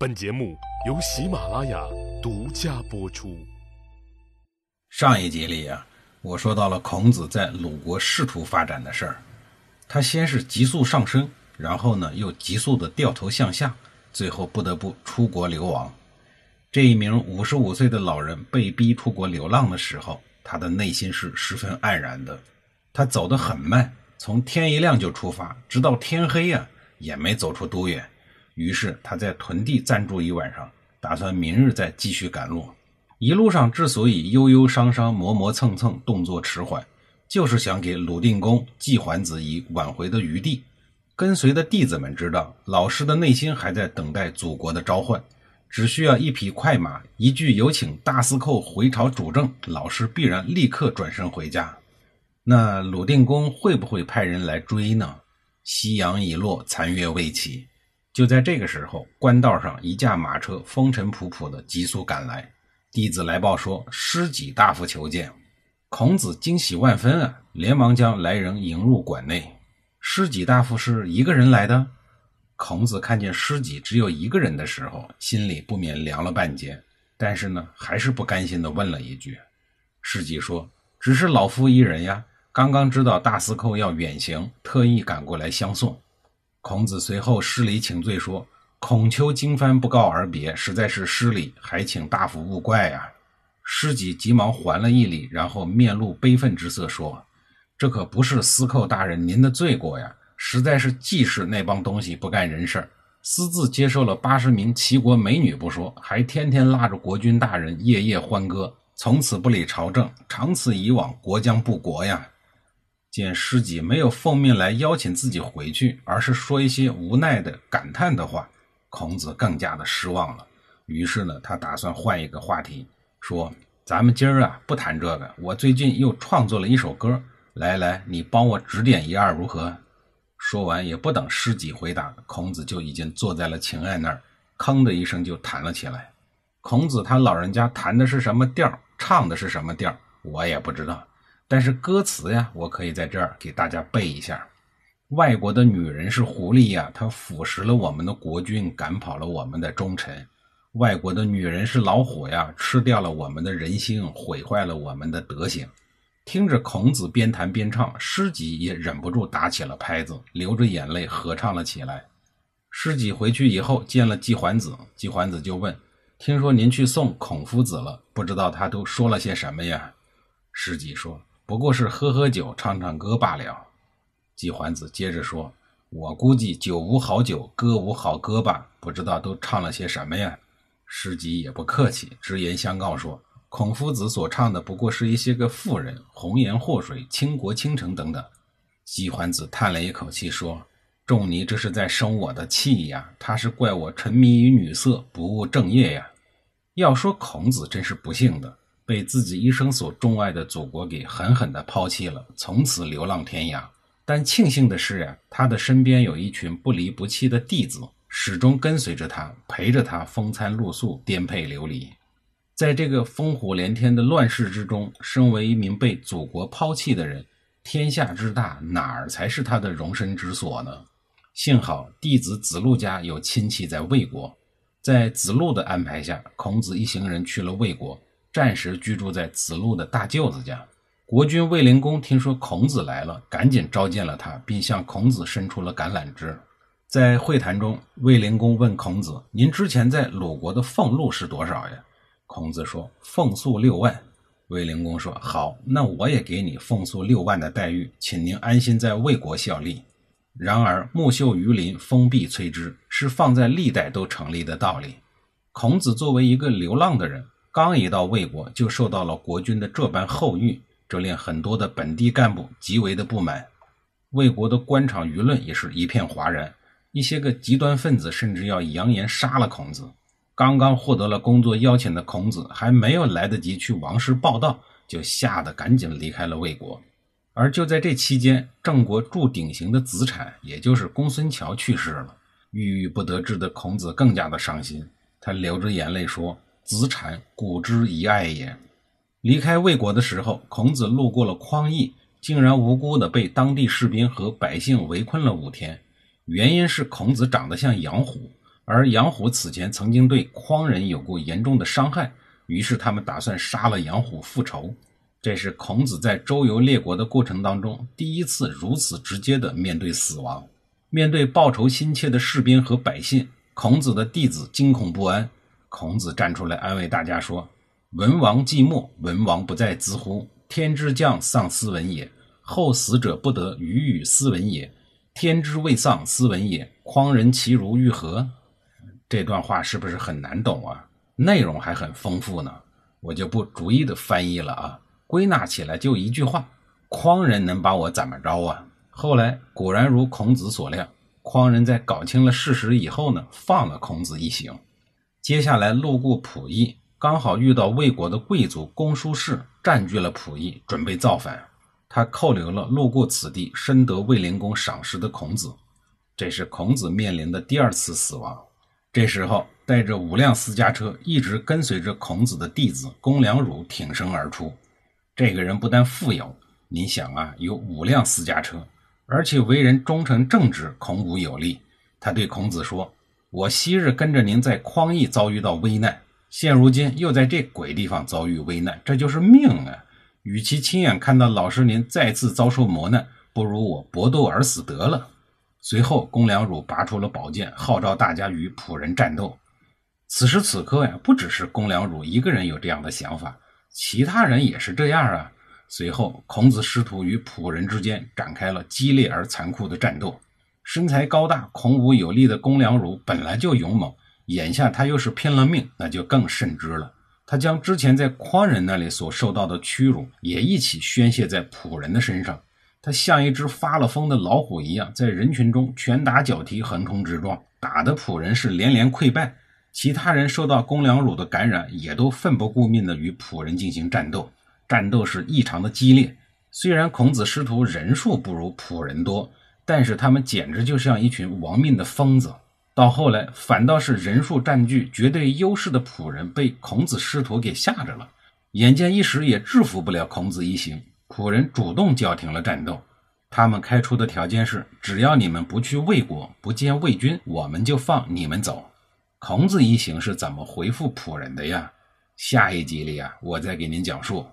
本节目由喜马拉雅独家播出。上一集里呀，我说到了孔子在鲁国仕途发展的事儿。他先是急速上升，然后呢又急速的掉头向下，最后不得不出国流亡。这一名五十五岁的老人被逼出国流浪的时候，他的内心是十分黯然的。他走得很慢，从天一亮就出发，直到天黑呀，也没走出多远。于是他在屯地暂住一晚上，打算明日再继续赶路。一路上之所以悠悠伤伤、磨磨蹭蹭、动作迟缓，就是想给鲁定公、季桓子以挽回的余地。跟随的弟子们知道，老师的内心还在等待祖国的召唤，只需要一匹快马，一句有请大司寇回朝主政，老师必然立刻转身回家。那鲁定公会不会派人来追呢？夕阳已落，残月未起。就在这个时候，官道上一架马车风尘仆仆的急速赶来，弟子来报说师己大夫求见。孔子惊喜万分啊，连忙将来人迎入馆内。师己大夫是一个人来的。孔子看见师己只有一个人的时候，心里不免凉了半截，但是呢，还是不甘心的问了一句。师己说：“只是老夫一人呀，刚刚知道大司寇要远行，特意赶过来相送。”孔子随后施礼请罪，说：“孔丘经幡不告而别，实在是失礼，还请大夫勿怪呀。”师己急忙还了一礼，然后面露悲愤之色，说：“这可不是司寇大人您的罪过呀，实在是季氏那帮东西不干人事私自接受了八十名齐国美女不说，还天天拉着国君大人夜夜欢歌，从此不理朝政，长此以往，国将不国呀。”见师姐没有奉命来邀请自己回去，而是说一些无奈的感叹的话，孔子更加的失望了。于是呢，他打算换一个话题，说：“咱们今儿啊不谈这个，我最近又创作了一首歌，来来，你帮我指点一二如何？”说完，也不等师姐回答，孔子就已经坐在了琴案那儿，吭的一声就弹了起来。孔子他老人家弹的是什么调，唱的是什么调，我也不知道。但是歌词呀，我可以在这儿给大家背一下。外国的女人是狐狸呀，她腐蚀了我们的国君，赶跑了我们的忠臣。外国的女人是老虎呀，吃掉了我们的人心，毁坏了我们的德行。听着孔子边弹边唱，师己也忍不住打起了拍子，流着眼泪合唱了起来。师己回去以后见了季桓子，季桓子就问：“听说您去送孔夫子了，不知道他都说了些什么呀？”师己说。不过是喝喝酒、唱唱歌罢了。季桓子接着说：“我估计酒无好酒，歌无好歌吧，不知道都唱了些什么呀？”师己也不客气，直言相告说：“孔夫子所唱的不过是一些个妇人，红颜祸水、倾国倾城等等。”季桓子叹了一口气说：“仲尼这是在生我的气呀！他是怪我沉迷于女色，不务正业呀！要说孔子真是不幸的。”被自己一生所钟爱的祖国给狠狠地抛弃了，从此流浪天涯。但庆幸的是呀，他的身边有一群不离不弃的弟子，始终跟随着他，陪着他风餐露宿、颠沛流离。在这个烽火连天的乱世之中，身为一名被祖国抛弃的人，天下之大，哪儿才是他的容身之所呢？幸好弟子子路家有亲戚在魏国，在子路的安排下，孔子一行人去了魏国。暂时居住在子路的大舅子家。国君卫灵公听说孔子来了，赶紧召见了他，并向孔子伸出了橄榄枝。在会谈中，卫灵公问孔子：“您之前在鲁国的俸禄是多少呀？”孔子说：“俸粟六万。”卫灵公说：“好，那我也给你俸粟六万的待遇，请您安心在魏国效力。”然而，木秀于林，风必摧之，是放在历代都成立的道理。孔子作为一个流浪的人。刚一到魏国，就受到了国君的这般厚遇，这令很多的本地干部极为的不满。魏国的官场舆论也是一片哗然，一些个极端分子甚至要扬言杀了孔子。刚刚获得了工作邀请的孔子，还没有来得及去王室报道，就吓得赶紧离开了魏国。而就在这期间，郑国铸鼎刑的子产，也就是公孙乔去世了。郁郁不得志的孔子更加的伤心，他流着眼泪说。子产，古之遗爱也。离开魏国的时候，孔子路过了匡邑，竟然无辜的被当地士兵和百姓围困了五天。原因是孔子长得像杨虎，而杨虎此前曾经对匡人有过严重的伤害，于是他们打算杀了杨虎复仇。这是孔子在周游列国的过程当中第一次如此直接的面对死亡，面对报仇心切的士兵和百姓，孔子的弟子惊恐不安。孔子站出来安慰大家说：“文王寂寞，文王不在兹乎？天之将丧斯文也，后死者不得与与斯文也。天之未丧斯文也，匡人其如欲何？”这段话是不是很难懂啊？内容还很丰富呢，我就不逐一的翻译了啊。归纳起来就一句话：匡人能把我怎么着啊？后来果然如孔子所料，匡人在搞清了事实以后呢，放了孔子一行。接下来路过溥仪，刚好遇到魏国的贵族公叔氏占据了溥仪，准备造反。他扣留了路过此地、深得卫灵公赏识的孔子。这是孔子面临的第二次死亡。这时候，带着五辆私家车，一直跟随着孔子的弟子公良汝挺身而出。这个人不但富有，你想啊，有五辆私家车，而且为人忠诚正直，孔武有力。他对孔子说：“我昔日跟着您在匡邑遭遇到危难，现如今又在这鬼地方遭遇危难，这就是命啊！与其亲眼看到老师您再次遭受磨难，不如我搏斗而死得了。”随后，公良汝拔出了宝剑，号召大家与仆人战斗。此时此刻呀，不只是公良汝一个人有这样的想法。其他人也是这样啊。随后，孔子师徒与仆人之间展开了激烈而残酷的战斗。身材高大、孔武有力的公良汝本来就勇猛，眼下他又是拼了命，那就更甚之了。他将之前在匡人那里所受到的屈辱也一起宣泄在仆人的身上。他像一只发了疯的老虎一样，在人群中拳打脚踢、横冲直撞，打得仆人是连连溃败。其他人受到公良辱的感染，也都奋不顾命地与仆人进行战斗，战斗是异常的激烈。虽然孔子师徒人数不如仆人多，但是他们简直就像一群亡命的疯子。到后来，反倒是人数占据绝对优势的仆人被孔子师徒给吓着了，眼见一时也制服不了孔子一行，仆人主动叫停了战斗。他们开出的条件是：只要你们不去魏国，不见魏军，我们就放你们走。孔子一行是怎么回复仆人的呀？下一集里啊，我再给您讲述。